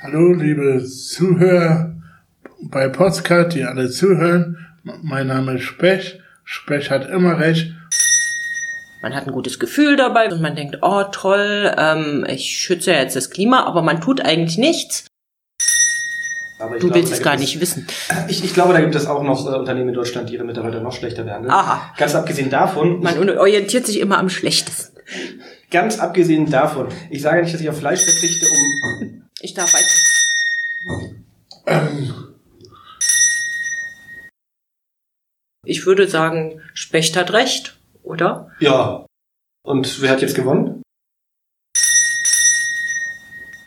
Hallo, liebe Zuhörer bei Postcard, die alle zuhören. Mein Name ist Spech. Spech hat immer recht. Man hat ein gutes Gefühl dabei und man denkt, oh toll, ähm, ich schütze jetzt das Klima, aber man tut eigentlich nichts. du glaube, willst es gar gibt nicht wissen. Ich, ich glaube, da gibt es auch noch äh, Unternehmen in Deutschland, die ihre Mitarbeiter noch schlechter behandeln. Aha. Ganz abgesehen davon, Man orientiert sich immer am schlechtesten. ganz abgesehen davon, ich sage nicht, dass ich auf Fleisch verzichte, um Ich darf weiter. Ich würde sagen, Specht hat recht, oder? ja. Und wer hat jetzt gewonnen?